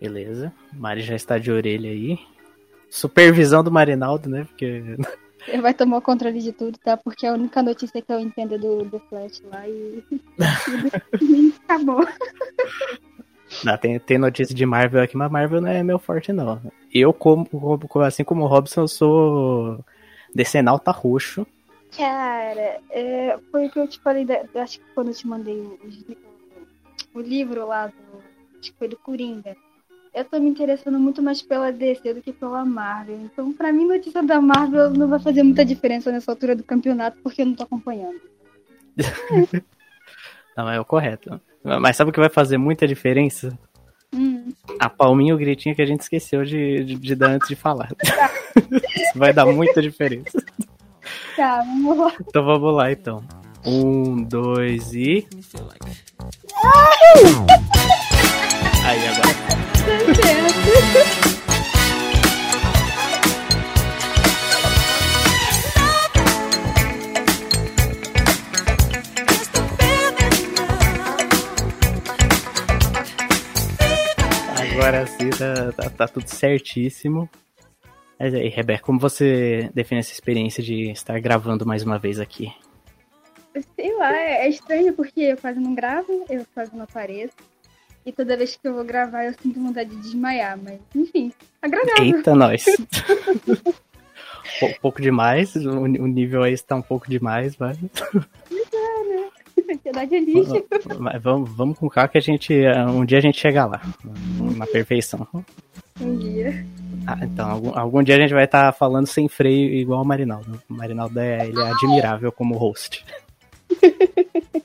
Beleza. Mari já está de orelha aí. Supervisão do Marinaldo, né? Porque. Ele vai tomar o controle de tudo, tá? Porque é a única notícia que eu entendo do, do Flash lá e. acabou. Não, tem, tem notícia de Marvel aqui, mas Marvel não é meu forte, não. Eu, como, assim como o Robson, eu sou decenalta roxo. Cara, é, foi o que eu te falei, da, acho que quando eu te mandei o, o livro lá, do, acho que foi do Coringa eu tô me interessando muito mais pela DC do que pela Marvel. Então, pra mim, notícia da Marvel não vai fazer muita diferença nessa altura do campeonato, porque eu não tô acompanhando. não, é o correto. Mas sabe o que vai fazer muita diferença? Hum. A palminha e o gritinho que a gente esqueceu de, de, de dar antes de falar. Vai dar muita diferença. Tá, vamos lá. Então vamos lá, então. Um, dois e. Aí, agora. Agora sim, tá, tá, tá, tudo certíssimo. Mas aí, Rebeca, como você define essa experiência de estar gravando mais uma vez aqui? Sei lá, é estranho porque eu quase não gravo, eu quase não apareço. E toda vez que eu vou gravar, eu sinto vontade de desmaiar, mas enfim, agradável. Eita, nós. um pouco demais, o nível aí está um pouco demais, vai. Ansiedade é lixo. Mas vamos, vamos com calma que a gente. Um dia a gente chega lá. Na perfeição. Um dia. Ah, então, algum, algum dia a gente vai estar tá falando sem freio igual o Marinaldo. O Marinaldo é, ele é admirável como host.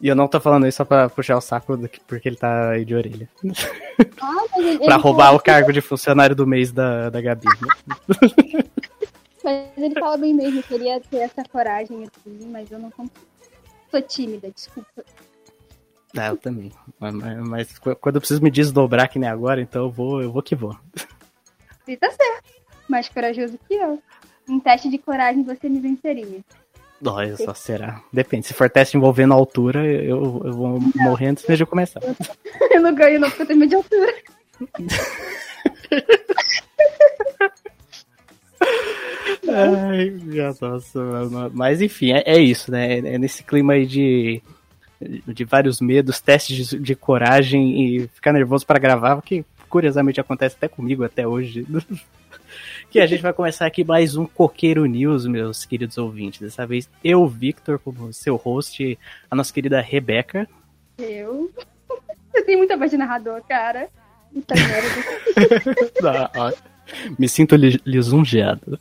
E eu não tô falando isso só pra puxar o saco porque ele tá aí de orelha. Ah, ele, pra roubar o cargo de funcionário do mês da, da Gabi. Né? mas ele fala bem mesmo, queria ter essa coragem assim, mas eu não consigo. Sou tímida, desculpa. É, eu também. Mas, mas, quando eu preciso me desdobrar que nem agora, então eu vou, eu vou que vou. E tá certo. Mais corajoso que eu. Em teste de coragem você me venceria. Olha só, será? Depende. Se for teste envolvendo altura, eu, eu vou não. morrer antes de começar. Eu não ganho não, porque eu tenho medo de altura. Ai, nossa, mas enfim, é, é, isso, né? É nesse clima aí de, de vários medos, testes de, de coragem e ficar nervoso para gravar, que curiosamente acontece até comigo até hoje que a gente vai começar aqui mais um Coqueiro News, meus queridos ouvintes. Dessa vez eu, Victor, como seu host, a nossa querida Rebeca. Eu? Eu tenho muita voz de narrador, cara. Muita merda. Me sinto lisonjeado.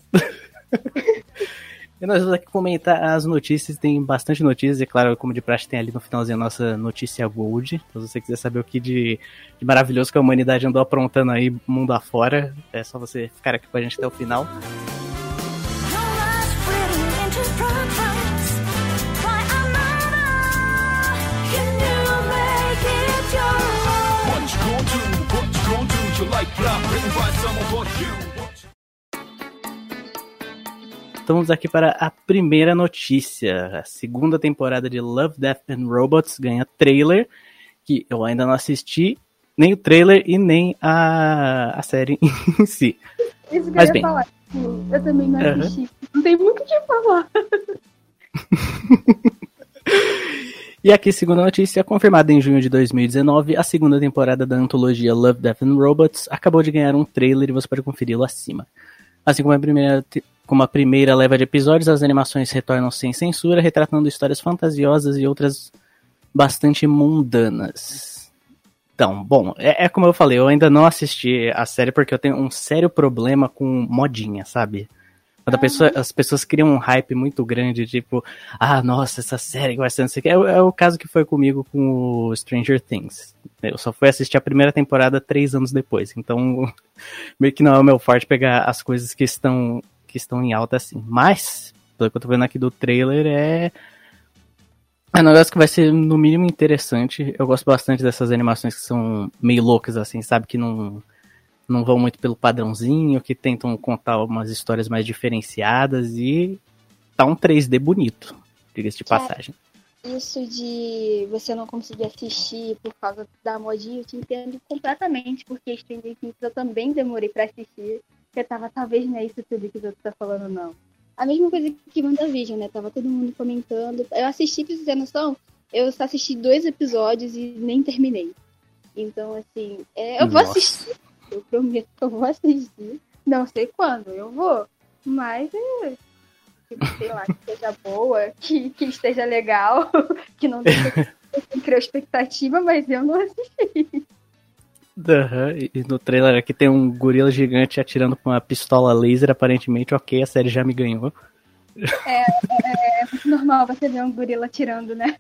E nós vamos aqui comentar as notícias, tem bastante notícias, e claro, como de praxe tem ali no finalzinho a nossa notícia Gold. Então, se você quiser saber o que de, de maravilhoso que a humanidade andou aprontando aí mundo afora, é só você ficar aqui com a gente até o final. Estamos aqui para a primeira notícia. A segunda temporada de Love, Death and Robots ganha trailer, que eu ainda não assisti, nem o trailer e nem a, a série em si. Isso que Mas, eu ia bem. falar. Eu também não assisti. Uhum. Não tem muito o que falar. E aqui, segunda notícia, confirmada em junho de 2019, a segunda temporada da antologia Love, Death and Robots acabou de ganhar um trailer e você pode conferi-lo acima. Assim como a primeira como a primeira leva de episódios, as animações retornam sem censura, retratando histórias fantasiosas e outras bastante mundanas. Então, bom, é, é, como eu falei, eu ainda não assisti a série porque eu tenho um sério problema com modinha, sabe? Quando pessoa, as pessoas criam um hype muito grande, tipo, ah, nossa, essa série vai ser não sei o que. É, é, o caso que foi comigo com o Stranger Things. Eu só fui assistir a primeira temporada três anos depois. Então, meio que não é o meu forte pegar as coisas que estão que estão em alta assim. Mas, pelo que eu tô vendo aqui do trailer, é. É um negócio que vai ser, no mínimo, interessante. Eu gosto bastante dessas animações que são meio loucas, assim, sabe? Que não, não vão muito pelo padrãozinho, que tentam contar umas histórias mais diferenciadas e tá um 3D bonito. diga-se de passagem. Isso de você não conseguir assistir por causa da modinha, eu te entendo completamente, porque Stranger Things eu também demorei pra assistir. Eu tava, talvez não é isso tudo que você tá falando, não. A mesma coisa que WandaVision, né? Tava todo mundo comentando. Eu assisti, pra você ter noção, eu só assisti dois episódios e nem terminei. Então, assim, é, eu Nossa. vou assistir. Eu prometo que eu vou assistir. Não sei quando, eu vou. Mas, é, tipo, sei lá, que seja boa, que, que esteja legal, que não deixe criar expectativa, mas eu não assisti. Uhum. E no trailer aqui tem um gorila gigante atirando com uma pistola laser, aparentemente, ok, a série já me ganhou. É, é, é muito normal você ver um gorila atirando, né?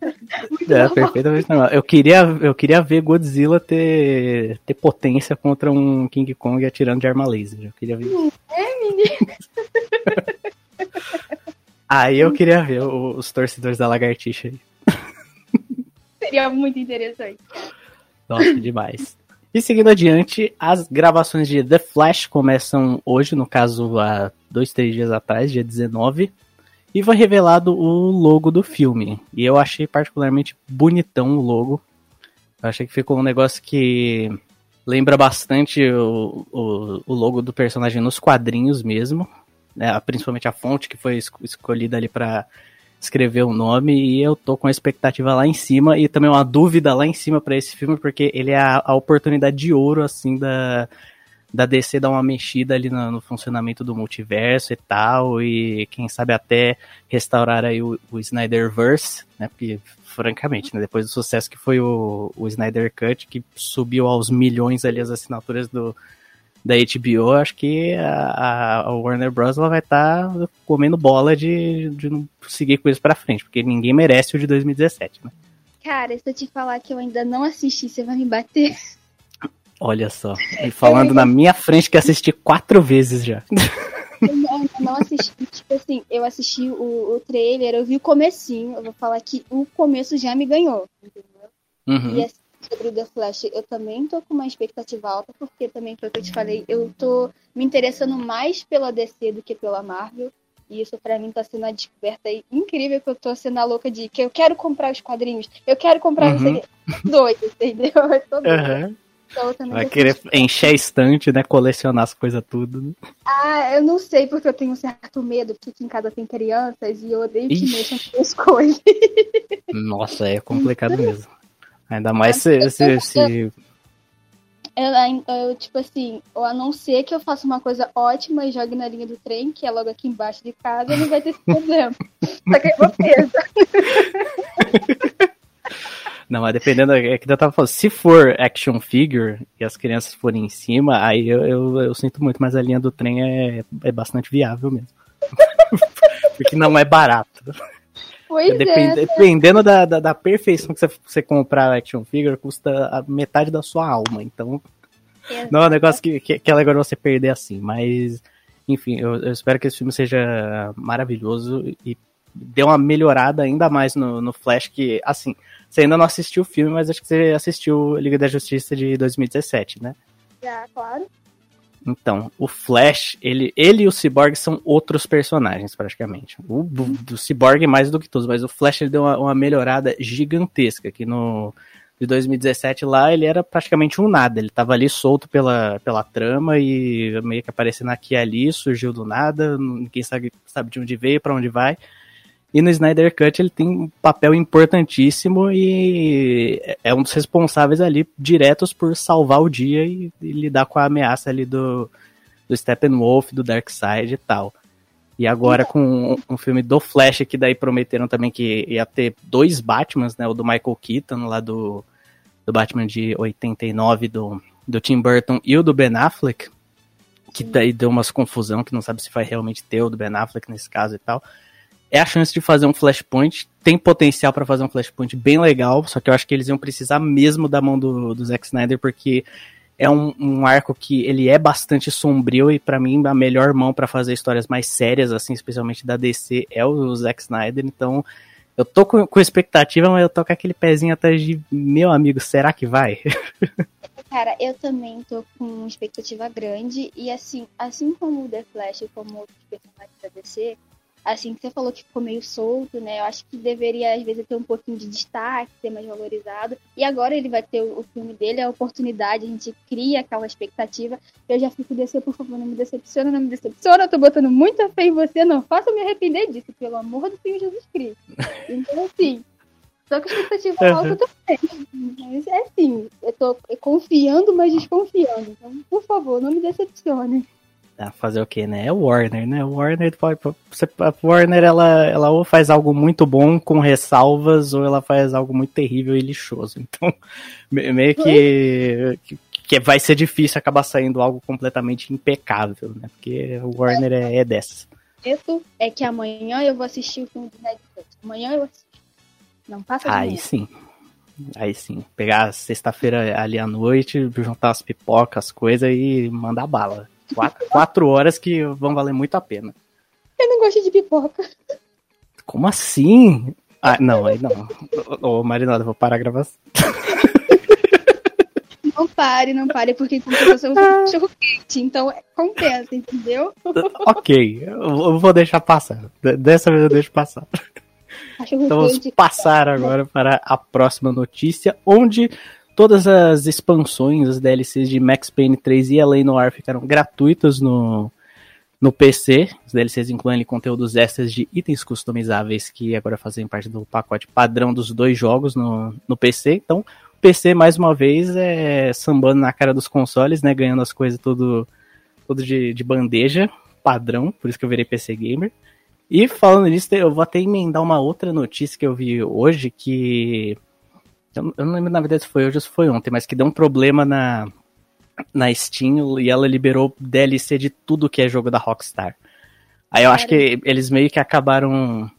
Muito é, normal. perfeitamente normal. Eu queria, eu queria ver Godzilla ter, ter potência contra um King Kong atirando de arma laser. Eu queria ver. É, menino. Aí eu queria ver os torcedores da lagartixa aí. Seria muito interessante. Nossa, demais. E seguindo adiante, as gravações de The Flash começam hoje, no caso, há dois, três dias atrás, dia 19. E foi revelado o logo do filme. E eu achei particularmente bonitão o logo. Eu achei que ficou um negócio que lembra bastante o, o, o logo do personagem nos quadrinhos mesmo. Né? Principalmente a fonte que foi escolhida ali para escrever o nome e eu tô com a expectativa lá em cima e também uma dúvida lá em cima para esse filme porque ele é a, a, oportunidade de ouro assim da da DC dar uma mexida ali no, no, funcionamento do multiverso e tal e quem sabe até restaurar aí o, o Snyderverse, né? Porque francamente, né, depois do sucesso que foi o, o Snyder Cut que subiu aos milhões ali as assinaturas do da HBO, acho que a, a Warner Bros. Ela vai estar tá comendo bola de, de não seguir com isso pra frente, porque ninguém merece o de 2017, né? Cara, se eu te falar que eu ainda não assisti, você vai me bater. Olha só, e falando na minha frente que assisti quatro vezes já. Eu não, não assisti, tipo assim, eu assisti o, o trailer, eu vi o comecinho, eu vou falar que o começo já me ganhou, entendeu? Uhum. E assim, sobre o The Flash, eu também tô com uma expectativa alta, porque também foi o que eu te falei, eu tô me interessando mais pela DC do que pela Marvel. E isso para mim tá sendo uma descoberta incrível que eu tô sendo a louca de que eu quero comprar os quadrinhos, eu quero comprar uhum. doido, entendeu? Eu tô Uhum. Então, Vai querer encher estante, né? Colecionar as coisas tudo. Né? Ah, eu não sei porque eu tenho um certo medo, porque aqui em casa tem crianças e eu odeio que mexam com as coisas. Nossa, é complicado mesmo. Ainda mais se. se, se... Eu, eu, tipo assim, ou a não ser que eu faça uma coisa ótima e jogue na linha do trem, que é logo aqui embaixo de casa, não vai ter esse problema. Só que eu vou presa. Não, mas dependendo, é que eu tava falando, se for action figure e as crianças forem em cima, aí eu, eu, eu sinto muito, mas a linha do trem é, é bastante viável mesmo. Porque não é barato. Pois é. Depend, é. Dependendo da, da, da, perfeição que você, você comprar action figure, custa a metade da sua alma. Então, Exato. não é um negócio que, que, que é legal você perder assim. Mas, enfim, eu, eu, espero que esse filme seja maravilhoso e dê uma melhorada ainda mais no, no Flash, que, assim, você ainda não assistiu o filme, mas acho que você assistiu Liga da Justiça de 2017, né? Já, claro. Então, o Flash, ele, ele e o Cyborg são outros personagens, praticamente. O, do Cyborg mais do que todos, mas o Flash ele deu uma, uma, melhorada gigantesca, que no de 2017 lá ele era praticamente um nada, ele tava ali solto pela, pela trama e meio que aparecendo aqui e ali, surgiu do nada, ninguém sabe, sabe de onde veio, para onde vai. E no Snyder Cut ele tem um papel importantíssimo e é um dos responsáveis ali diretos por salvar o dia e, e lidar com a ameaça ali do, do Steppenwolf, do Darkseid e tal. E agora com um, um, filme do Flash, que daí prometeram também que ia ter dois Batmans, né? O do Michael Keaton, lá do, do Batman de 89, do, do Tim Burton, e o do Ben Affleck, que daí deu umas confusão, que não sabe se vai realmente ter o do Ben Affleck nesse caso e tal é a chance de fazer um Flashpoint. Tem potencial para fazer um Flashpoint bem legal, só que eu acho que eles iam precisar mesmo da mão do, do Zack Snyder, porque é um, um arco que ele é bastante sombrio e para mim a melhor mão para fazer histórias mais sérias, assim, especialmente da DC, é o Zack Snyder. Então eu tô com, com expectativa, mas eu tô com aquele pezinho atrás de meu amigo, será que vai? Cara, eu também tô com expectativa grande e assim, assim como o The Flash, como outros personagens da DC, assim, você falou que ficou meio solto, né? Eu acho que deveria, às vezes, ter um pouquinho de destaque, ser mais valorizado. E agora ele vai ter o, o filme dele, a oportunidade, a gente cria aquela expectativa. Eu já fico descer, por favor, não me decepciona, não me decepciona. Eu tô botando muita fé em você, não faça me arrepender disso, pelo amor do Senhor Jesus Cristo. Então, assim, só que a expectativa uhum. alta também. Mas é assim, eu tô confiando, mas desconfiando. Então, por favor, não me decepcione. Fazer o que, né? É o Warner, né? Warner. A Warner ela, ela ou faz algo muito bom com ressalvas, ou ela faz algo muito terrível e lixoso. Então, meio que, que vai ser difícil acabar saindo algo completamente impecável, né? Porque o Warner é, é dessas. Isso é que amanhã eu vou assistir o filme de Netflix. Amanhã eu assisto. Não passa de Aí manhã. sim. Aí sim. Pegar sexta-feira ali à noite, juntar as pipocas, as coisas e mandar bala. Quatro, quatro horas que vão valer muito a pena. Eu não gosto de pipoca. Como assim? Ah, não, aí não. Ô, Marinada, vou parar a gravação. Não pare, não pare, porque compensação é um cachorro quente, então compensa, entendeu? ok, eu vou deixar passar. Dessa vez eu deixo passar. Então vamos passar agora para a próxima notícia, onde todas as expansões, as DLCs de Max Payne 3 e Além Noir ficaram gratuitas no, no PC. Os DLCs incluem conteúdos extras de itens customizáveis que agora fazem parte do pacote padrão dos dois jogos no, no PC. Então, o PC, mais uma vez, é sambando na cara dos consoles, né? Ganhando as coisas tudo, tudo de, de bandeja, padrão, por isso que eu virei PC Gamer. E falando nisso, eu vou até emendar uma outra notícia que eu vi hoje, que. Eu eu não lembro na verdade se foi hoje ou se foi ontem, mas que deu um problema na, na Steam e ela liberou DLC de tudo que é jogo da Rockstar. Aí eu acho que eles meio que acabaram.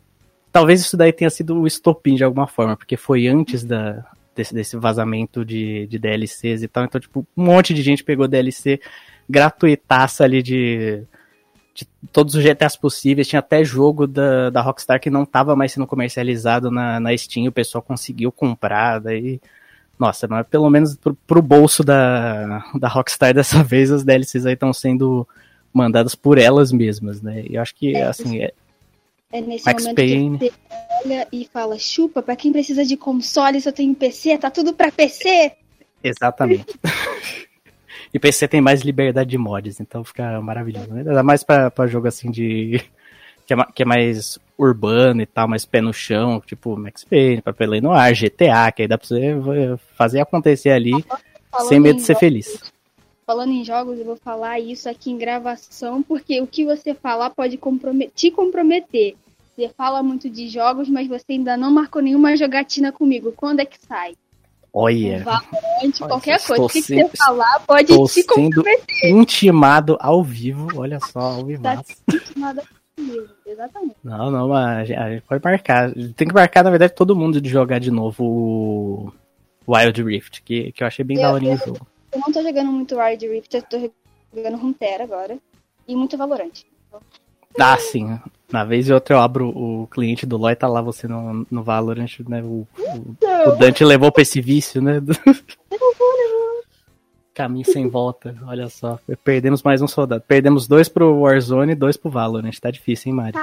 Talvez isso daí tenha sido o estopim de alguma forma, porque foi antes da, desse, desse vazamento de, de DLCs e tal. Então, tipo, um monte de gente pegou DLC gratuitaça ali de, de todos os GTAs possíveis. Tinha até jogo da, da Rockstar que não tava mais sendo comercializado na, na Steam. O pessoal conseguiu comprar. Daí, nossa, mas pelo menos pro, pro bolso da, da Rockstar dessa vez, as DLCs aí estão sendo mandadas por elas mesmas, né? E eu acho que, assim, é, É nesse Max momento Payne. que você olha e fala, chupa, pra quem precisa de console, só tem PC, tá tudo pra PC. Exatamente. e PC tem mais liberdade de mods, então fica maravilhoso. Né? Ainda mais pra, pra jogo assim de. Que é, que é mais urbano e tal, mais pé no chão, tipo Max Payne, Papel Noir, GTA, que aí dá pra você fazer acontecer ali Falando sem medo de ser jogos- feliz. Falando em jogos, eu vou falar isso aqui em gravação, porque o que você falar pode comprome- te comprometer. Você fala muito de jogos, mas você ainda não marcou nenhuma jogatina comigo. Quando é que sai? Olha, Valorante, qualquer coisa. O que, você falar pode estou te comprometer. intimado ao vivo, olha só, ao vivo. Tá nada comigo. Exatamente. Não, não, mas a gente- a gente pode marcar. Tem que marcar, na verdade, todo mundo de jogar de novo o Wild Rift, que, que eu achei bem Eu- daorinha o eu- jogo. Eu não tô jogando muito Wild Rift, eu tô jogando Runeterra agora. E muito Valorante. Ah, sim. Na vez e outra eu abro o cliente do LoL e tá lá você no, no Valorant, né? O, o, o Dante levou pra esse vício, né? Caminho sem volta, olha só. Perdemos mais um soldado. Perdemos dois pro Warzone e dois pro Valorant. Tá difícil, hein, Mari?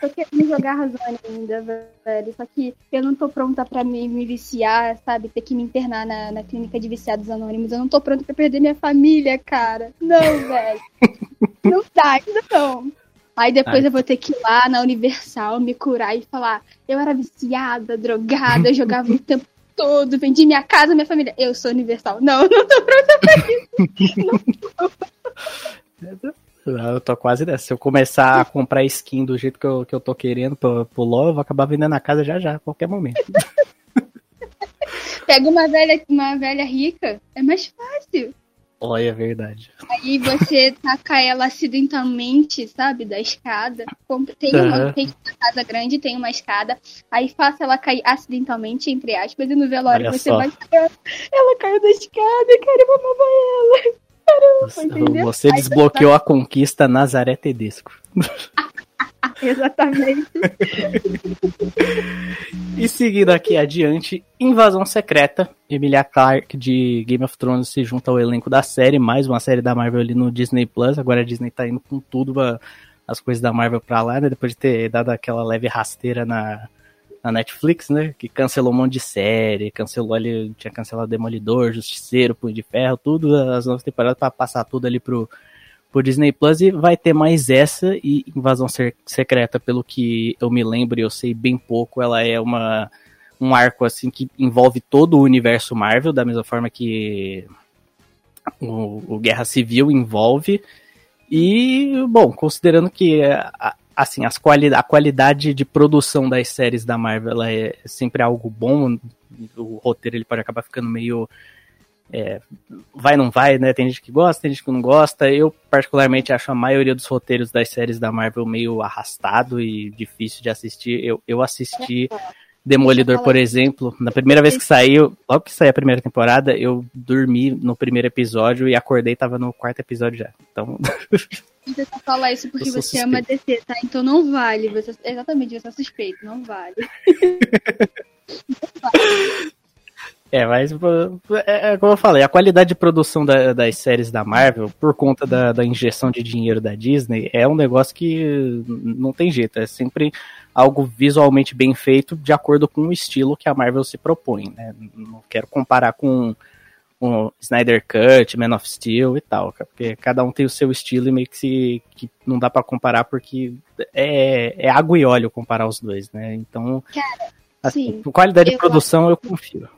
Tô querendo jogar Razone ainda, velho. Só que eu não tô pronta pra me, me viciar, sabe? Ter que me internar na, na clínica de viciados anônimos. Eu não tô pronta pra perder minha família, cara. Não, velho. não dá, ainda não. Aí depois Ai. eu vou ter que ir lá na Universal me curar e falar: eu era viciada, drogada, eu jogava o tempo todo, vendi minha casa, minha família. Eu sou Universal. Não, não tô pronta Eu tô quase nessa. Se eu começar a comprar skin do jeito que eu, que eu tô querendo pro, pro LoL, eu vou acabar vendendo a casa já já, a qualquer momento. Pega uma velha, uma velha rica, é mais fácil. Olha, é verdade. Aí você taca ela acidentalmente, sabe, da escada. Tem uma, Aham. tem uma casa grande, tem uma escada. Aí faça ela cair acidentalmente, entre aspas, e no velório Olha você só. vai. Ela caiu da escada, cara, eu amava ela. Caramba, entendeu? Você desbloqueou a conquista Nazaré Tedesco. Exatamente. E seguindo aqui adiante, Invasão Secreta. Emilia Clarke de Game of Thrones se junta ao elenco da série, mais uma série da Marvel ali no Disney Plus. Agora a Disney tá indo com tudo as coisas da Marvel pra lá, né? Depois de ter dado aquela leve rasteira na, na Netflix, né? Que cancelou um monte de série, cancelou ali, tinha cancelado Demolidor, Justiceiro, Punho de Ferro, tudo, as novas temporadas para passar tudo ali pro, pro Disney Plus e vai ter mais essa e Invasão Secreta, pelo que eu me lembro e eu sei bem pouco, ela é uma um arco assim que envolve todo o universo Marvel, da mesma forma que o, o Guerra Civil envolve. E, bom, considerando que assim, as quali a qualidade de produção das séries da Marvel é sempre algo bom, o roteiro ele pode acabar ficando meio é, vai não vai, né? Tem gente que gosta, tem gente que não gosta. Eu particularmente acho a maioria dos roteiros das séries da Marvel meio arrastado e difícil de assistir. Eu, eu assisti Demolidor, por exemplo, na primeira vez que saiu, logo que saiu a primeira temporada, eu dormi no primeiro episódio e acordei tava no quarto episódio já. Então. Você só fala isso porque você suspeito. ama DC, tá? Então não vale. Você, exatamente, você é suspeito, não vale. não vale. É, mas é, é, como eu falei, a qualidade de produção da, das séries da Marvel, por conta da, da, injeção de dinheiro da Disney, é um negócio que não tem jeito. É sempre algo visualmente bem feito de acordo com o estilo que a Marvel se propõe. Né? Não quero comparar com o Snyder Cut, Man of Steel e tal, porque cada um tem o seu estilo e meio que, se, que não dá para comparar porque é, é água e óleo comparar os dois, né? Então, Cara, assim, qualidade de produção eu confio.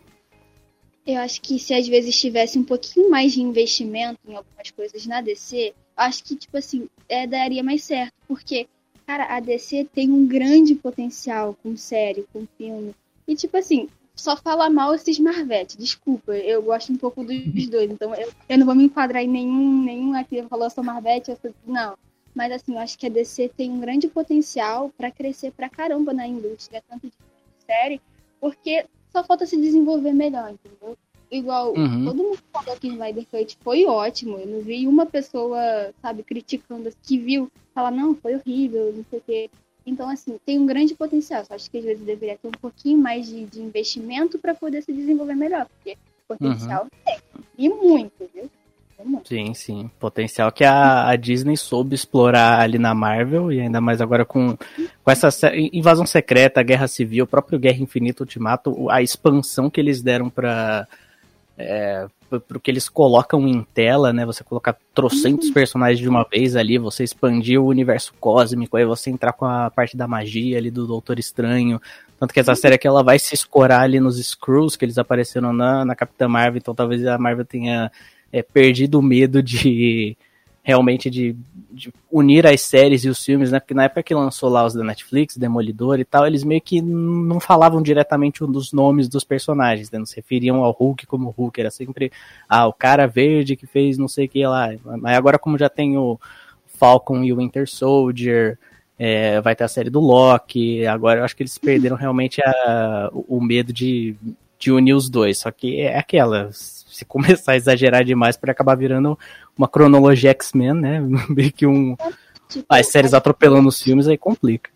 Eu acho que se às vezes tivesse um pouquinho mais de investimento em algumas coisas na DC, acho que, tipo assim, é, daria mais certo. Porque Cara, a DC tem um grande potencial com série, com filme. E, tipo assim, só fala mal esses Marvete. Desculpa, eu gosto um pouco dos dois. Então, eu, eu não vou me enquadrar em nenhum, nenhum aqui falou, sou Marvete, eu sou... Não. Mas, assim, eu acho que a DC tem um grande potencial para crescer pra caramba na indústria, tanto de série, porque só falta se desenvolver melhor, entendeu? Igual uhum. todo mundo falou que Snyder Cut foi ótimo. Eu não vi uma pessoa, sabe, criticando que viu, falar, não, foi horrível, não sei o quê. Então, assim, tem um grande potencial. Só acho que às vezes deveria ter um pouquinho mais de, de investimento para poder se desenvolver melhor, porque potencial uhum. tem. E muito, viu? Sim, sim. Potencial que a, a, Disney soube explorar ali na Marvel, e ainda mais agora com, com essa invasão secreta, Guerra Civil, o próprio Guerra Infinita Ultimato, a expansão que eles deram para é, pro que eles colocam em tela, né? Você colocar trocentos uhum. personagens de uma vez ali, você expandir o universo cósmico, aí você entrar com a parte da magia ali do Doutor Estranho. Tanto que essa uhum. série aqui ela vai se escorar ali nos Screws que eles apareceram na, na Capitã Marvel, então talvez a Marvel tenha é, perdido o medo de realmente de, de, unir as séries e os filmes, né? Porque na época que lançou lá os da Netflix, Demolidor e tal, eles meio que não falavam diretamente um dos nomes dos personagens, né? Não se referiam ao Hulk como Hulk, era sempre, ah, o cara verde que fez não sei o que lá. Mas agora como já tem o Falcon e o Winter Soldier, é, vai ter a série do Loki, agora eu acho que eles perderam realmente a, o medo de, de unir os dois, só que é aquela, se começar a exagerar demais, pode acabar virando uma cronologia X-Men, né? Meio que um. Tipo, as séries atropelando os filmes aí complica.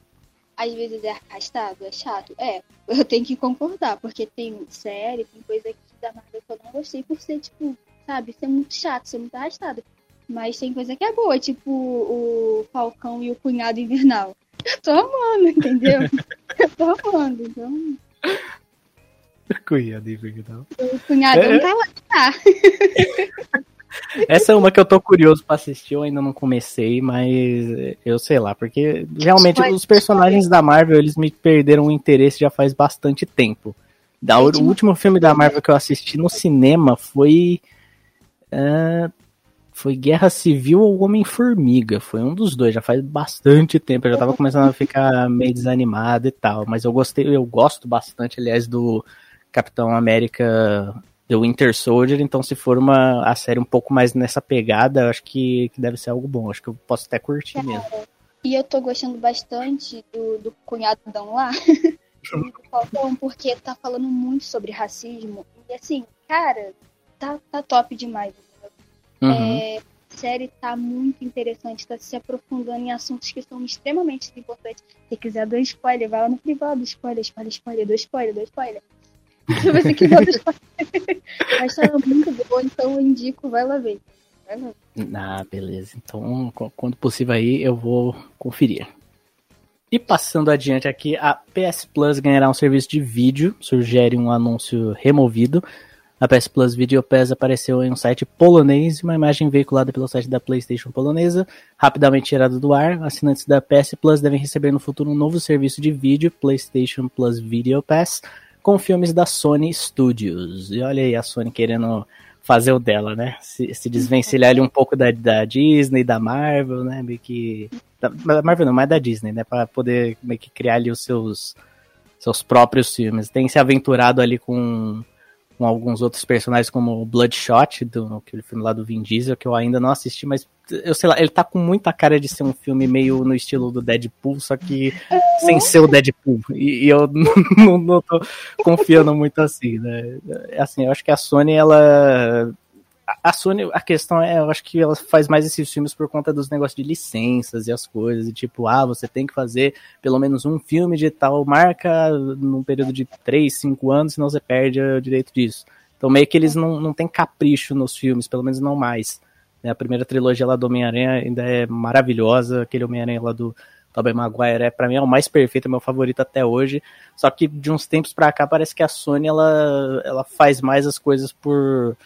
Às vezes é arrastado, é chato. É, eu tenho que concordar, porque tem série, tem coisa aqui da Marvel que eu não gostei por ser, tipo, sabe, ser muito chato, ser muito arrastado. Mas tem coisa que é boa, tipo o Falcão e o Cunhado Invernal. Eu tô amando, entendeu? eu tô amando, então. Cunhado Invernal. O cunhado é... tá lá, tá. Essa é uma que eu tô curioso pra assistir, eu ainda não comecei, mas eu sei lá, porque realmente os personagens da Marvel, eles me perderam o interesse já faz bastante tempo. Da, o último filme da Marvel que eu assisti no cinema foi. Uh, foi Guerra Civil ou Homem-Formiga. Foi um dos dois, já faz bastante tempo. Eu já tava começando a ficar meio desanimado e tal. Mas eu gostei, eu gosto bastante, aliás, do Capitão América The Winter Soldier, então se for uma a série um pouco mais nessa pegada, eu acho que, que deve ser algo bom. Acho que eu posso até curtir Cara, mesmo. E eu tô gostando bastante do, do cunhadão lá, porque tá falando muito sobre racismo. E assim, cara, tá, tá top demais. Uhum. É, a série tá muito interessante, tá se aprofundando em assuntos que são extremamente importantes. Se quiser dar spoiler, vai lá no privado, spoiler, spoiler, spoiler, do spoiler, do spoiler. Se você quiser Mas tá muito boa, então eu indico, vai lá ver. Ah, beleza. Então, quando possível aí, eu vou conferir. E passando adiante aqui, a PS Plus ganhará um serviço de vídeo, sugere um anúncio removido. A PS Plus Video Pass apareceu em um site polonês e uma imagem veiculada pelo site da PlayStation polonesa, rapidamente tirada do ar. Assinantes da PS Plus devem receber no futuro um novo serviço de vídeo, PlayStation Plus Video Pass, com filmes da Sony Studios. E olha aí a Sony querendo fazer o dela, né? Se, se desvencilhar ali um pouco da, da Disney, da Marvel, né? Meio que. Da Marvel não, mas da Disney, né? Pra poder meio que criar ali os seus, seus próprios filmes. Tem se aventurado ali com com alguns outros personagens como o Bloodshot, do aquele filme lá do Vin Diesel, que eu ainda não assisti, mas eu sei lá, ele tá com muita cara de ser um filme meio no estilo do Deadpool, só que sem ser o Deadpool. E, e eu não, não tô confiando muito assim, né? Assim, eu acho que a Sony, ela a Sony, a questão é, eu acho que ela faz mais esses filmes por conta dos negócios de licenças e as coisas, e tipo, ah, você tem que fazer pelo menos um filme de tal marca num período de 3, 5 anos, senão você perde o direito disso. Então meio que eles não, não têm capricho nos filmes, pelo menos não mais. Né? A primeira trilogia lá do Homem-Aranha ainda é maravilhosa, aquele Homem-Aranha lá do Tobey Maguire é para mim é o mais perfeito, é meu favorito até hoje. Só que de uns tempos para cá parece que a Sony ela, ela faz mais as coisas por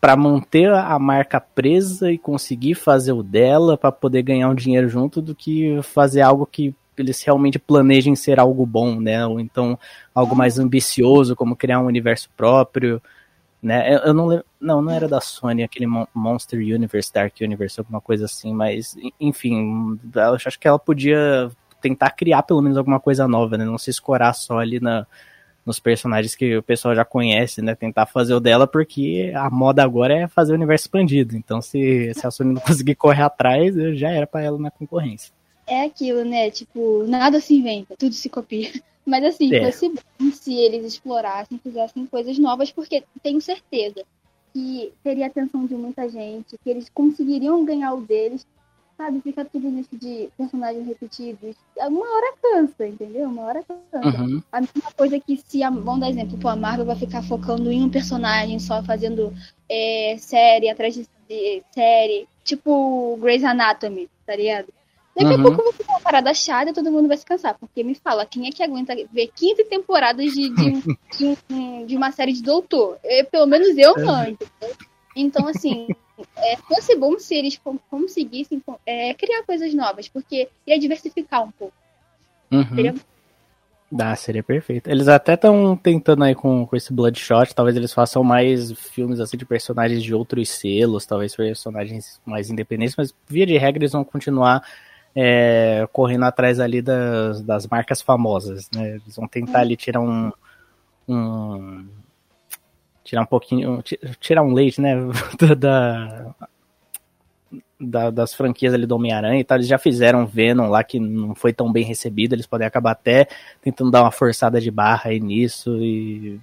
para manter a marca presa e conseguir fazer o dela para poder ganhar um dinheiro junto do que fazer algo que eles realmente planejem ser algo bom, né? Ou então algo mais ambicioso, como criar um universo próprio, né? Eu não lembro, não, não era da Sony, aquele Monster Universe, Dark Universe, alguma coisa assim, mas enfim, eu acho que ela podia tentar criar pelo menos alguma coisa nova, né? Não se escorar só ali na nos personagens que o pessoal já conhece, né? Tentar fazer o dela, porque a moda agora é fazer o universo expandido. Então, se, se a Sony não conseguir correr atrás, já era para ela na concorrência. É aquilo, né? Tipo, nada se inventa, tudo se copia. Mas assim, é. fosse bom se eles explorassem, fizessem coisas novas, porque tenho certeza que teria atenção de muita gente, que eles conseguiriam ganhar o deles sabe? Fica tudo nisso de personagens repetidos. Uma hora cansa, entendeu? Uma hora cansa. Uhum. A mesma coisa que se, a, vamos dar exemplo, pô, a Marvel vai ficar focando em um personagem só, fazendo é, série atrás de, de, série, tipo Grey's Anatomy, tá ligado? Daqui uhum. a pouco vai ficar uma parada chata e todo mundo vai se cansar. Porque me fala, quem é que aguenta ver 15 temporadas de, de, de, de uma série de doutor? Eu, pelo menos eu não, entendeu? Então, assim, é, fosse bom se eles conseguissem é, criar coisas novas, porque ia diversificar um pouco. Uhum. Seria... Dá, seria perfeito. Eles até estão tentando aí com, com esse Bloodshot, talvez eles façam mais filmes assim de personagens de outros selos, talvez personagens mais independentes, mas via de regra eles vão continuar é, correndo atrás ali das, das marcas famosas, né? Eles vão tentar ali tirar um, um tirar um pouquinho, tirar um leite, né, da, da, das franquias ali do Homem-Aranha e tal, eles já fizeram Venom lá que não foi tão bem recebido, eles podem acabar até tentando dar uma forçada de barra aí nisso e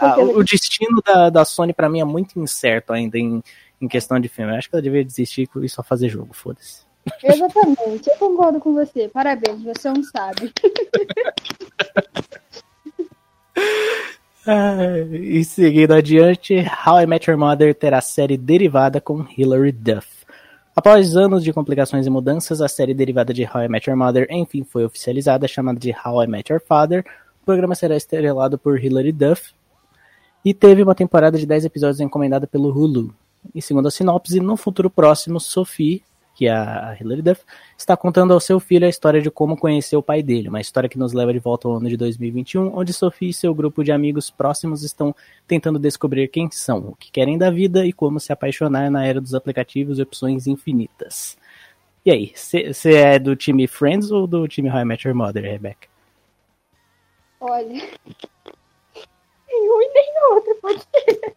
a, a, o destino da, da Sony para mim é muito incerto ainda em, em questão de filme, eu acho que ela deveria desistir e só fazer jogo, foda-se. Exatamente, eu concordo com você, parabéns, você é um sábio. e seguindo adiante, How I Met Your Mother terá série derivada com Hilary Duff. Após anos de complicações e mudanças, a série derivada de How I Met Your Mother enfim foi oficializada, chamada de How I Met Your Father. O programa será estrelado por Hilary Duff e teve uma temporada de 10 episódios encomendada pelo Hulu. E segundo a sinopse, no futuro próximo, Sophie, que é a Hilary Duff, está contando ao seu filho a história de como conheceu o pai dele, uma história que nos leva de volta ao ano de 2021, onde Sophie e seu grupo de amigos próximos estão tentando descobrir quem são, o que querem da vida e como se apaixonar na era dos aplicativos e opções infinitas. E aí, você é do time Friends ou do time How I Met Your Mother, Rebecca? Olha, nem um e nem outro, pode ser.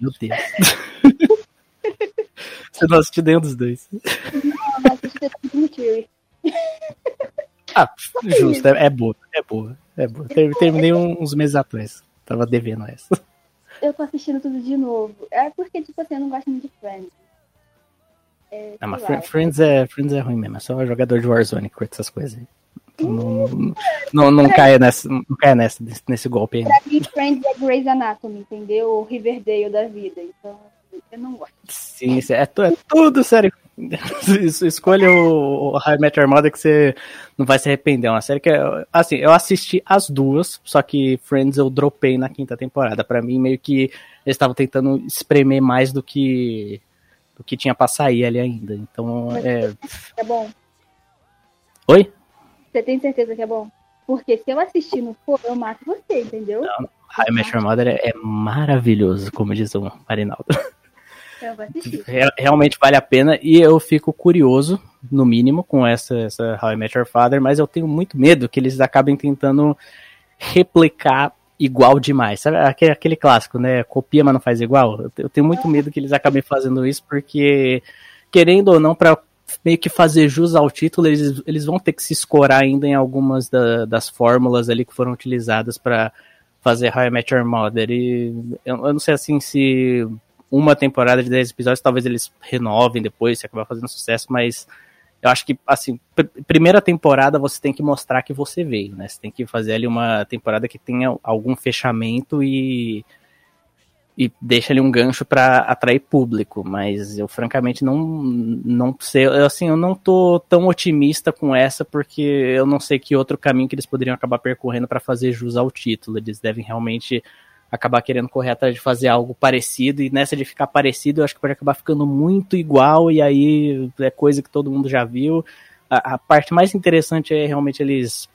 Meu Deus. Você não assistiu nenhum dos dois. Não, não assisti Ah, justo, é, é, boa, é boa, é boa. Terminei uns meses atrás. Tava devendo essa. Eu tô assistindo tudo de novo. É porque, tipo assim, eu não gosto muito de Friends. É, não, mas lá. Friends é, Friends é ruim mesmo, é só jogador de Warzone que curte essas coisas aí. Então, não, não, não, não caia nessa, não caia nessa, nesse, nesse golpe aí. Pra mim, Friends é Grey's Anatomy, entendeu? O Riverdale da vida, então... Eu não gosto. Sim, é, é tudo sério. Escolha o, o High Metal Mother que você não vai se arrepender. É uma série que, assim, eu assisti as duas, só que Friends eu dropei na quinta temporada. Para mim, meio que eles estavam tentando espremer mais do que do que tinha pra sair ali ainda. Então, Mas é. É bom. Oi? Você tem certeza que é bom? Porque se eu assistir no for, eu mato você, entendeu? Não, High Metal Mother é, é maravilhoso, como diz o Marinaldo. Realmente vale a pena e eu fico curioso, no mínimo, com essa, essa How I Met Your Father, mas eu tenho muito medo que eles acabem tentando replicar igual demais. Sabe aquele, aquele clássico, né? Copia, mas não faz igual? Eu tenho muito medo que eles acabem fazendo isso, porque, querendo ou não, para meio que fazer jus ao título, eles, eles vão ter que se escorar ainda em algumas da, das fórmulas ali que foram utilizadas para fazer How I Met Your Mother. E eu, eu não sei assim se uma temporada de 10 episódios, talvez eles renovem depois, se acabar fazendo sucesso, mas eu acho que, assim, pr primeira temporada você tem que mostrar que você veio, né? Você tem que fazer ali uma temporada que tenha algum fechamento e e deixa ali um gancho para atrair público, mas eu francamente não não sei, eu, assim, eu não tô tão otimista com essa porque eu não sei que outro caminho que eles poderiam acabar percorrendo para fazer jus ao título. Eles devem realmente acabar querendo correr atrás de fazer algo parecido, e nessa de ficar parecido, eu acho que pode acabar ficando muito igual, e aí é coisa que todo mundo já viu. A, a parte mais interessante é realmente eles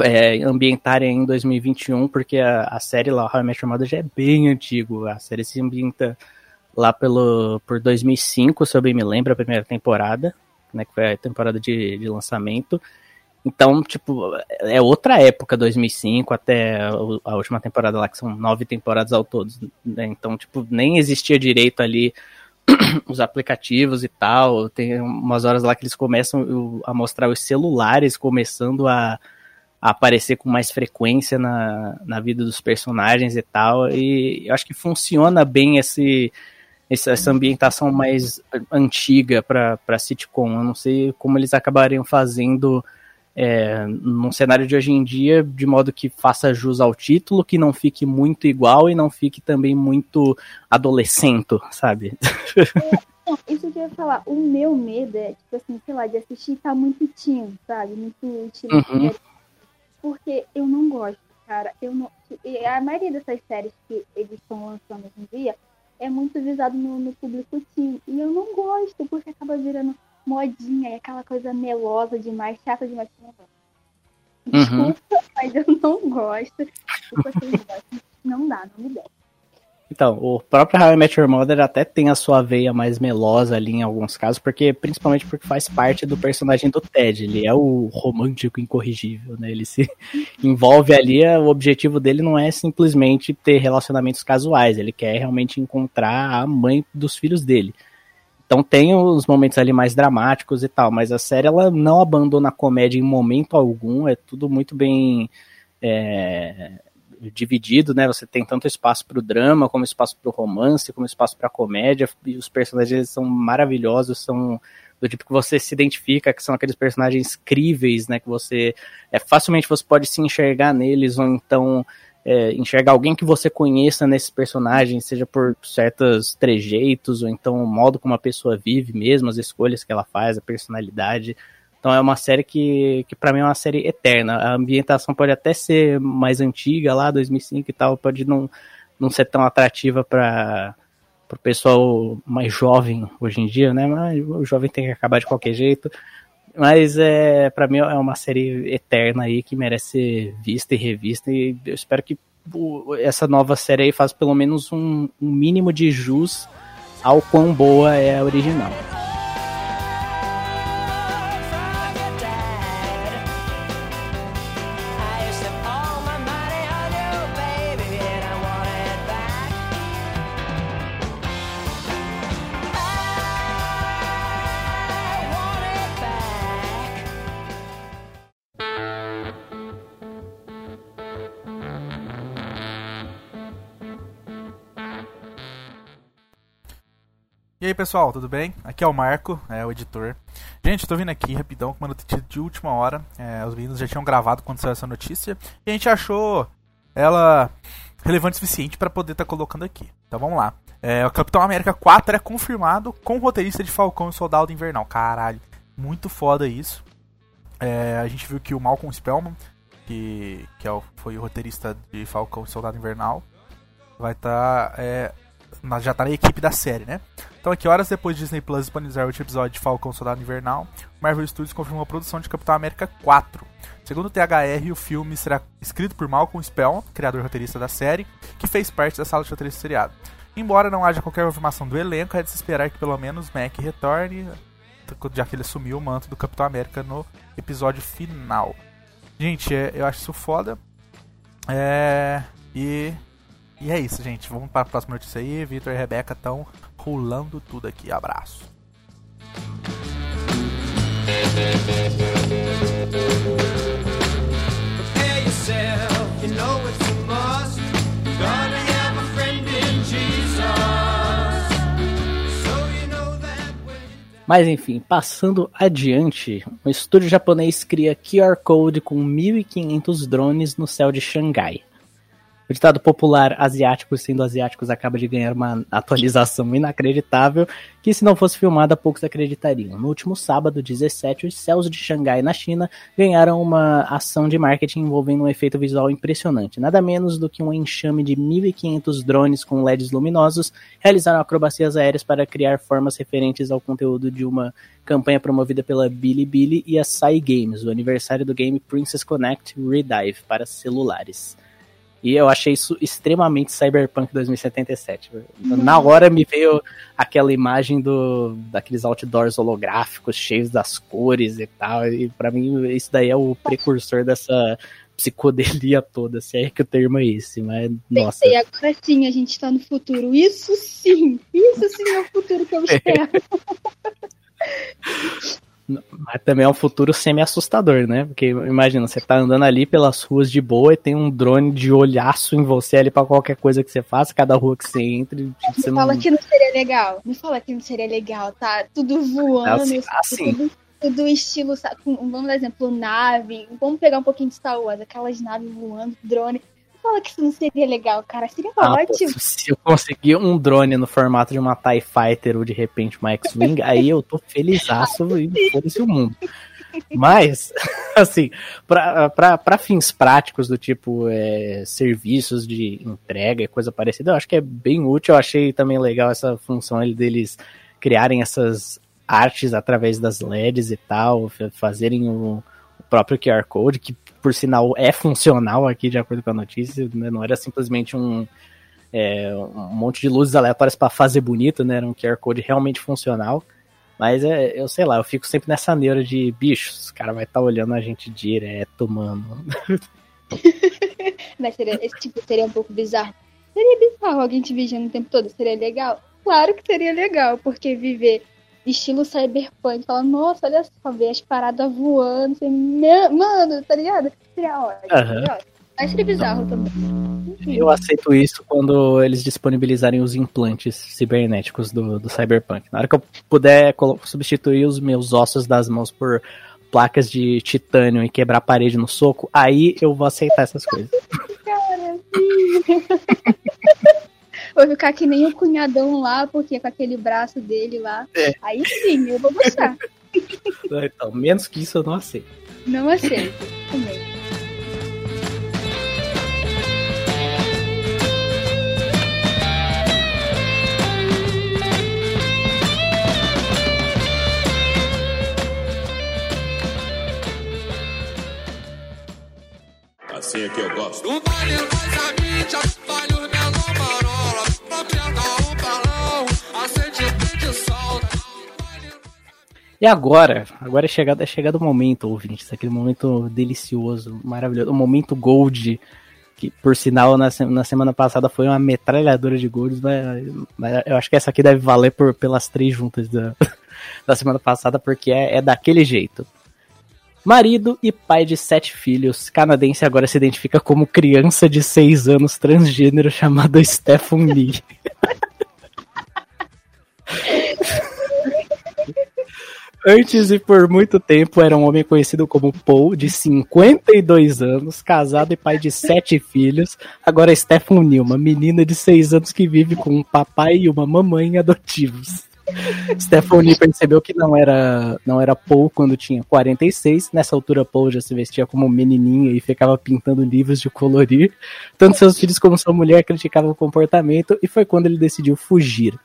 é, ambientarem em 2021, porque a, a série lá, How I Met Your Mother, já é bem antigo. A série se ambienta lá pelo, por 2005, se eu bem me lembro, a primeira temporada, né, que foi a temporada de, de lançamento. Então, tipo, é outra época, 2005 até a última temporada lá, que são nove temporadas ao todo. Né? Então, tipo, nem existia direito ali os aplicativos e tal. Tem umas horas lá que eles começam a mostrar os celulares começando a, a aparecer com mais frequência na, na vida dos personagens e tal. E eu acho que funciona bem esse, essa ambientação mais antiga para sitcom. Eu não sei como eles acabariam fazendo é, num cenário de hoje em dia, de modo que faça jus ao título, que não fique muito igual e não fique também muito adolescente, sabe? É, isso que eu ia falar, o meu medo é, tipo assim, sei lá, de assistir tá muito teen, sabe? Muito estilo uhum. Porque eu não gosto, cara. Eu não. A maioria dessas séries que eles estão lançando hoje em dia é muito visado no, no público teen. E eu não gosto, porque acaba virando modinha, é aquela coisa melosa demais, chata demais. Uhum. Desculpa, uhum. mas eu não gosto. não dá, não me desce. Então, o próprio How I Met Your Mother até tem a sua veia mais melosa ali em alguns casos, porque principalmente porque faz parte do personagem do Ted. Ele é o romântico incorrigível, né? Ele se envolve ali, o objetivo dele não é simplesmente ter relacionamentos casuais, ele quer realmente encontrar a mãe dos filhos dele. Então tem os momentos ali mais dramáticos e tal, mas a série ela não abandona a comédia em momento algum, é tudo muito bem é, dividido, né? Você tem tanto espaço para o drama, como espaço para o romance, como espaço para a comédia, e os personagens são maravilhosos, são do tipo que você se identifica, que são aqueles personagens críveis, né? Que você é facilmente você pode se enxergar neles, ou então é, enxergar alguém que você conheça nesses personagens, seja por certos trejeitos, ou então o modo como a pessoa vive mesmo, as escolhas que ela faz, a personalidade. Então é uma série que, que para mim é uma série eterna. A ambientação pode até ser mais antiga, lá 2005 e tal, pode não, não ser tão atrativa para o pessoal mais jovem hoje em dia, né? Mas o jovem tem que acabar de qualquer jeito. Mas é, para mim é uma série eterna aí que merece ser vista e revista. E eu espero que essa nova série aí faça pelo menos um, um mínimo de jus ao quão boa é a original. Pessoal, tudo bem? Aqui é o Marco, é o editor. Gente, estou vindo aqui rapidão com uma notícia de última hora. É, os meninos já tinham gravado quando saiu essa notícia. E a gente achou ela relevante o suficiente para poder estar tá colocando aqui. Então vamos lá. É, o Capitão América 4 é confirmado com o roteirista de Falcão e Soldado Invernal. Caralho, muito foda isso. É, a gente viu que o Malcolm Spellman, que, que é o, foi o roteirista de Falcão e Soldado Invernal, vai estar. Tá, é, já tá na equipe da série, né? Então aqui, horas depois de Disney Plus disponibilizar o episódio de Falcão Soldado Invernal, Marvel Studios confirmou a produção de Capitão América 4. Segundo o THR, o filme será escrito por Malcolm Spellman, criador roteirista da série, que fez parte da sala de roteirista seriado. Embora não haja qualquer confirmação do elenco, é de se esperar que pelo menos Mac retorne, já que ele assumiu o manto do Capitão América no episódio final. Gente, é, eu acho isso foda. É. E. E é isso, gente. Vamos para a próxima notícia aí. Vitor e Rebeca estão rolando tudo aqui. Abraço. Mas enfim, passando adiante, um estúdio japonês cria QR Code com 1.500 drones no céu de Xangai. O ditado popular asiáticos sendo asiáticos acaba de ganhar uma atualização inacreditável que se não fosse filmada poucos acreditariam. No último sábado, 17, os céus de Xangai na China ganharam uma ação de marketing envolvendo um efeito visual impressionante. Nada menos do que um enxame de 1.500 drones com LEDs luminosos realizaram acrobacias aéreas para criar formas referentes ao conteúdo de uma campanha promovida pela Bilibili e a Sai Games, o aniversário do game Princess Connect Redive para celulares. E eu achei isso extremamente Cyberpunk 2077. Na hora me veio aquela imagem do daqueles outdoors holográficos cheios das cores e tal. E para mim isso daí é o precursor dessa psicodelia toda, se é que o termo é esse, mas nossa. Pensei, agora sim a gente tá no futuro. Isso sim, isso sim é o futuro que eu espero. Mas também é um futuro semi-assustador, né? Porque imagina, você tá andando ali pelas ruas de boa e tem um drone de olhaço em você ali para qualquer coisa que você faça, cada rua que você entre. Tipo, você fala não... que não seria legal. Me fala que não seria legal, tá? Tudo voando, assim, assim. Tudo, tudo estilo, vamos dar exemplo, nave. Vamos pegar um pouquinho de Star Wars, aquelas naves voando, drone fala que isso não seria legal, cara. Seria ah, ótimo. Pô, se eu conseguir um drone no formato de uma TIE Fighter ou de repente uma X-Wing, aí eu tô felizaço e foda-se o mundo. Mas, assim, para fins práticos do tipo é, serviços de entrega e coisa parecida, eu acho que é bem útil. Eu achei também legal essa função deles criarem essas artes através das LEDs e tal, fazerem o próprio QR Code, que por sinal é funcional aqui, de acordo com a notícia, né? não era simplesmente um, é, um monte de luzes aleatórias para fazer bonito, né? Era um QR Code realmente funcional. Mas é, eu sei lá, eu fico sempre nessa neura de bichos, os cara vai estar tá olhando a gente direto, mano. Mas seria, esse tipo seria um pouco bizarro. Seria bizarro alguém te vigiando o tempo todo, seria legal? Claro que seria legal, porque viver estilo cyberpunk. Fala, nossa, olha só, ver as paradas voando. Assim, mano, tá ligado? Seria ótimo. Uhum. Mas seria bizarro também. Eu aceito isso quando eles disponibilizarem os implantes cibernéticos do, do Cyberpunk. Na hora que eu puder substituir os meus ossos das mãos por placas de titânio e quebrar a parede no soco, aí eu vou aceitar essas coisas. Cara, Vou ficar que nem o cunhadão lá, porque com aquele braço dele lá. É. Aí sim, eu vou gostar. então, menos que isso eu não aceito. Não aceito. Também. Assim é que eu gosto. Um e agora, agora é chegado, é chegado o momento, ouvintes, aquele momento delicioso, maravilhoso, o momento gold, que por sinal na, na semana passada foi uma metralhadora de golds, mas, mas, eu acho que essa aqui deve valer por, pelas três juntas da, da semana passada, porque é, é daquele jeito. Marido e pai de sete filhos, canadense agora se identifica como criança de seis anos transgênero chamado Stephen Lee. Antes e por muito tempo era um homem conhecido como Paul, de 52 anos, casado e pai de sete filhos. Agora é uma menina de 6 anos que vive com um papai e uma mamãe adotivos. Stephanie percebeu que não era, não era Paul quando tinha 46. Nessa altura, Paul já se vestia como menininha e ficava pintando livros de colorir. Tanto seus filhos como sua mulher criticavam o comportamento e foi quando ele decidiu fugir.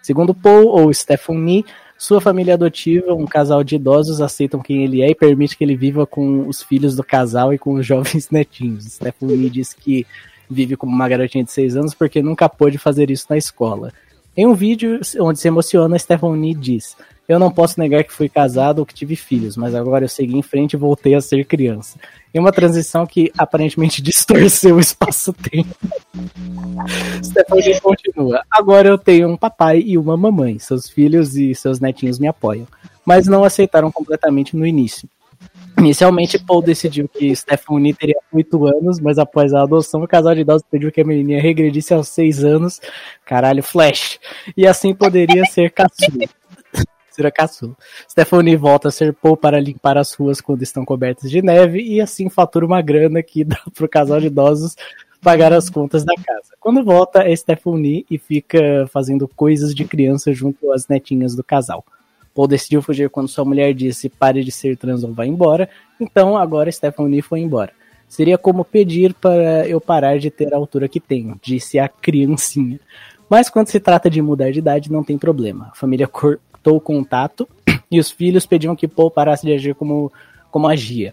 Segundo Paul ou Stephanie, sua família adotiva, um casal de idosos, aceitam quem ele é e permite que ele viva com os filhos do casal e com os jovens netinhos. Stephanie diz que vive como uma garotinha de 6 anos porque nunca pôde fazer isso na escola. Em um vídeo onde se emociona, Stephanie diz: Eu não posso negar que fui casado ou que tive filhos, mas agora eu segui em frente e voltei a ser criança. Em uma transição que aparentemente distorceu o espaço-tempo. Stephanie continua: Agora eu tenho um papai e uma mamãe. Seus filhos e seus netinhos me apoiam, mas não aceitaram completamente no início. Inicialmente, Paul decidiu que Stephanie teria 8 anos, mas após a adoção, o casal de idosos pediu que a menininha regredisse aos 6 anos. Caralho, Flash. E assim poderia ser caçula. Será caçula. Stephanie volta a ser Paul para limpar as ruas quando estão cobertas de neve e assim fatura uma grana que dá pro casal de idosos pagar as contas da casa. Quando volta, é Stephanie e fica fazendo coisas de criança junto às netinhas do casal. Paul decidiu fugir quando sua mulher disse pare de ser trans ou vá embora, então agora Stephanie foi embora. Seria como pedir para eu parar de ter a altura que tenho, disse a criancinha. Mas quando se trata de mudar de idade, não tem problema. A família cortou o contato e os filhos pediam que Paul parasse de agir como, como agia.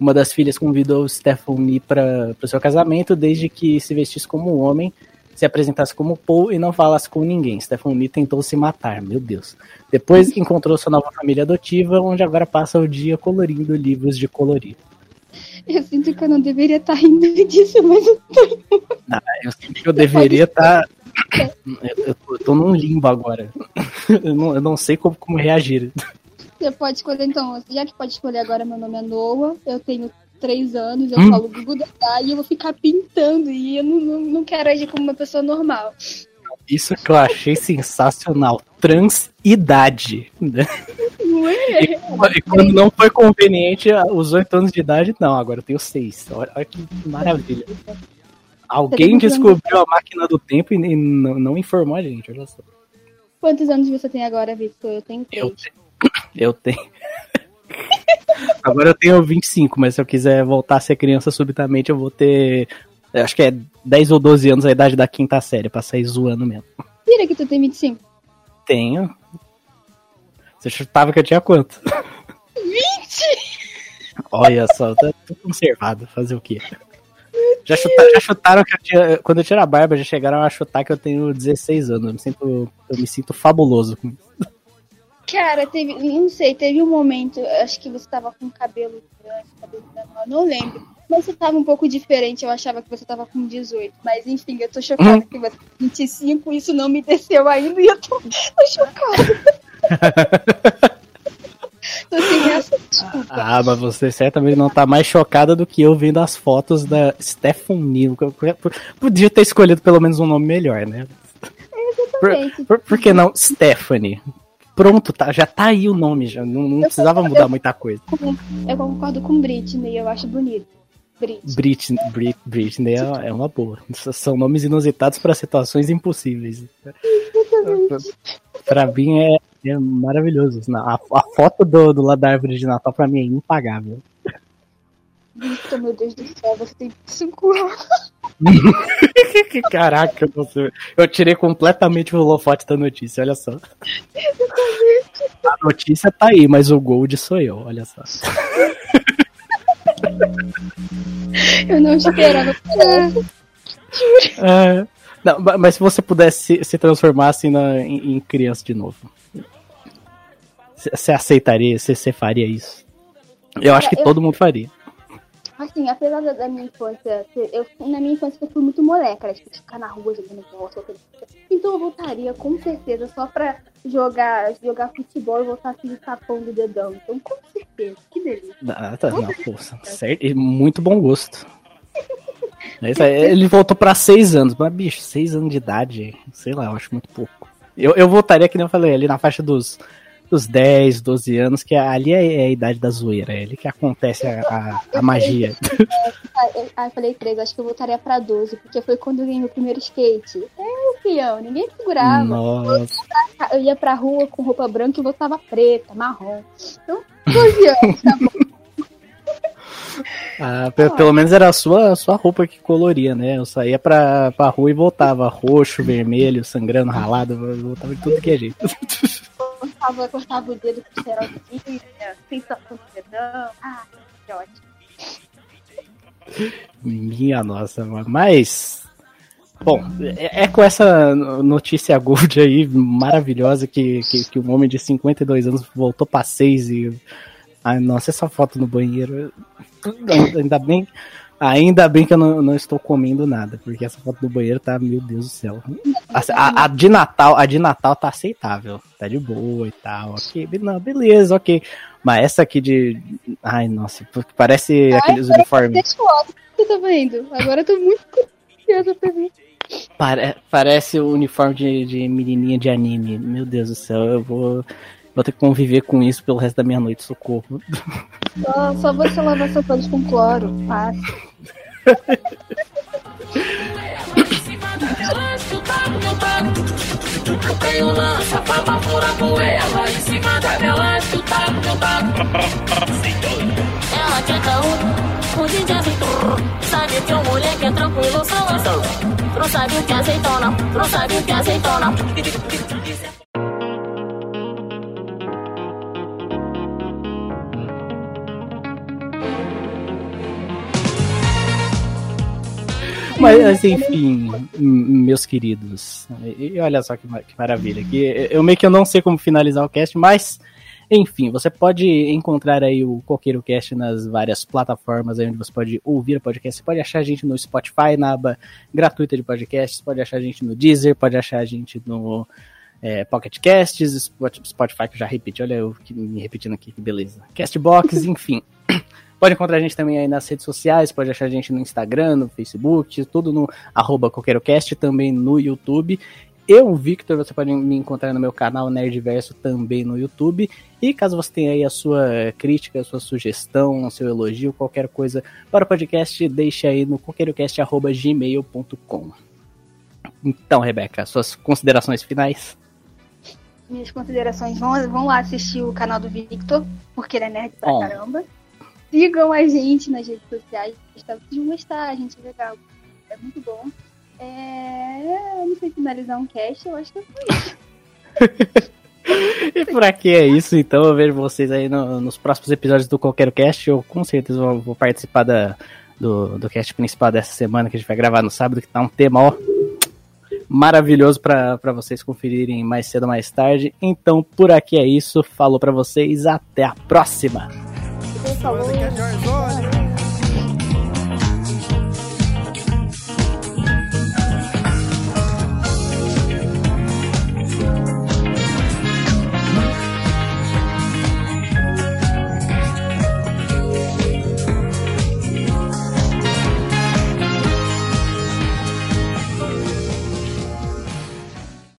Uma das filhas convidou Stephanie para o seu casamento, desde que se vestisse como um homem, se apresentasse como Paul e não falasse com ninguém. Stephanie tentou se matar, meu Deus. Depois encontrou sua nova família adotiva, onde agora passa o dia colorindo livros de colorir. Eu sinto que eu não deveria estar rindo disso, mas eu tô. Ah, eu sinto que eu deveria estar. Eu, eu, tô, eu, tô num limbo agora. Eu não, eu não sei como, como reagir. Você pode escolher, então, já que pode escolher agora, meu nome é Noah, eu tenho três anos, eu hum. falo Gugu e eu vou ficar pintando e eu não, não, não quero agir como uma pessoa normal. Isso que eu achei sensacional. Transidade. Né? E, e, quando não foi conveniente, os oito anos de idade, não, agora eu tenho seis. Olha, olha que maravilha. Alguém descobriu a máquina do tempo e, e não, não, informou a gente, olha só. Quantos anos você tem agora, Victor? Eu tenho três. Eu, eu tenho. Agora eu tenho 25, mas se eu quiser voltar a ser criança subitamente, eu vou ter. Acho que é 10 ou 12 anos a idade da quinta série, pra sair zoando mesmo. Tira que tu tem 25. Tenho. Você chutava que eu tinha quanto? 20! Olha só, tá conservado. Fazer o quê? Já, chuta, já chutaram que eu tinha. Quando eu tiro a barba, já chegaram a chutar que eu tenho 16 anos. Eu me sinto, eu me sinto fabuloso com isso. Cara, teve, não sei, teve um momento, acho que você tava com cabelo grande, cabelo menor, não lembro. Mas você tava um pouco diferente, eu achava que você tava com 18. Mas enfim, eu tô chocada hum. que você tem 25, isso não me desceu ainda e eu tô, tô chocada. tô sem essa desculpa. Ah, mas você certamente não tá mais chocada do que eu vendo as fotos da Stephanie. Podia ter escolhido pelo menos um nome melhor, né? Exatamente. Por, por, por que não Stephanie? Pronto, tá, já tá aí o nome, já não, não precisava mudar muita coisa. Eu concordo com Britney, eu acho bonito. Britney, Brit, Britney é, é uma boa. São nomes inusitados para situações impossíveis. Para mim é, é maravilhoso. A, a foto do, do lado da árvore de Natal para mim é impagável. Eita, meu Deus do céu, você tem 5 anos. Caraca, eu tirei completamente o holofote da notícia, olha só. A notícia tá aí, mas o Gold sou eu, olha só. Eu não esperava é, não, mas se você pudesse se transformar assim na, em, em criança de novo, você aceitaria? Você faria isso? Eu acho que todo mundo faria. Assim, apesar da, minha infância, eu, na minha infância eu fui muito moleca, né? Tipo, ficar na rua jogando bola, Então eu voltaria com certeza só pra jogar, jogar futebol e voltar assim tapão do dedão. Então, com certeza, que delícia. Ah, tá, não, poxa, certo, muito bom gosto. Ele voltou pra seis anos, mas bicho, seis anos de idade, sei lá, eu acho muito pouco. Eu, eu voltaria, que nem eu falei, ali na faixa dos dos 10, 12 anos, que ali é, é a idade da zoeira, é ali que acontece a, a, a magia. Ah, eu falei 13, acho que eu voltaria pra 12, porque foi quando eu ganhei meu primeiro skate. É, fião, ninguém segurava. Nossa. Eu ia pra rua com roupa branca e voltava preta, marrom. Então, 12 anos, tá bom. Ah, pe- pelo menos era a sua, a sua roupa que coloria, né? Eu saía pra, pra rua e voltava roxo, vermelho, sangrando, ralado, voltava de tudo que é jeito. cortava, cortava o dedo com cerolzinha, sensação do dedão. Ah, que ótimo. Minha nossa. Mas. Bom, é, é com essa notícia good aí, maravilhosa, que, que, que um homem de 52 anos voltou pra 6 e. Ai, nossa, essa foto no banheiro. Ainda bem. Ainda bem que eu não, não estou comendo nada, porque essa foto do banheiro tá, meu Deus do céu. A, a- a de Natal, a de Natal tá aceitável, tá de boa e tal, ok, não, beleza, ok. Mas essa aqui de, ai nossa, parece aqueles agora uniformes. Eu tô vendo. Agora eu tô muito curiosa pra ver. Pare- parece o uniforme de, de menininha de anime. Meu Deus do céu, eu vou, vou ter que conviver com isso pelo resto da minha noite, socorro. Só, só você lavar seu pano com cloro. Fácil. Tem um lança pra bafurar com ela Em cima azeitona Sabe que o moleque é tranquilo, só lançou Não sabe o que é azeitona, não sabe o que azeitona Mas, enfim, m- meus queridos, e, e olha só que, que maravilha. Que eu meio que eu não sei como finalizar o cast, mas, enfim, você pode encontrar aí o Coqueiro Cast nas várias plataformas aí onde você pode ouvir o podcast. Você pode achar a gente no Spotify, na aba gratuita de podcasts, pode achar a gente no Deezer, pode achar a gente no é, Pocket Casts, Spot- Spotify, que eu já repeti, olha eu me repetindo aqui, que beleza. Castbox, enfim. Pode encontrar a gente também aí nas redes sociais, pode achar a gente no Instagram, no Facebook, tudo no arroba CoqueiroCast, também no YouTube. Eu, Victor, você pode me encontrar no meu canal Nerdverso também no YouTube. E caso você tenha aí a sua crítica, a sua sugestão, o seu elogio, qualquer coisa para o podcast, deixe aí no coqueirocast.gmail.com. Então, Rebeca, suas considerações finais? Minhas considerações. Vão, vão lá assistir o canal do Victor, porque ele é nerd pra caramba. Sigam a gente nas redes sociais. Vocês vão gostar, a gente é legal. É muito bom. É... Não sei finalizar um cast, eu acho que foi isso. E por aqui é isso, então eu vejo vocês aí no- nos próximos episódios do Qualquer Cast. Eu com certeza vou, vou participar da, do, do cast principal dessa semana que a gente vai gravar no sábado, que tá um tema, ó, maravilhoso pra vocês conferirem mais cedo ou mais tarde. Então por aqui é isso, falou pra vocês, até a próxima! Falou. Esse aqui é Jorge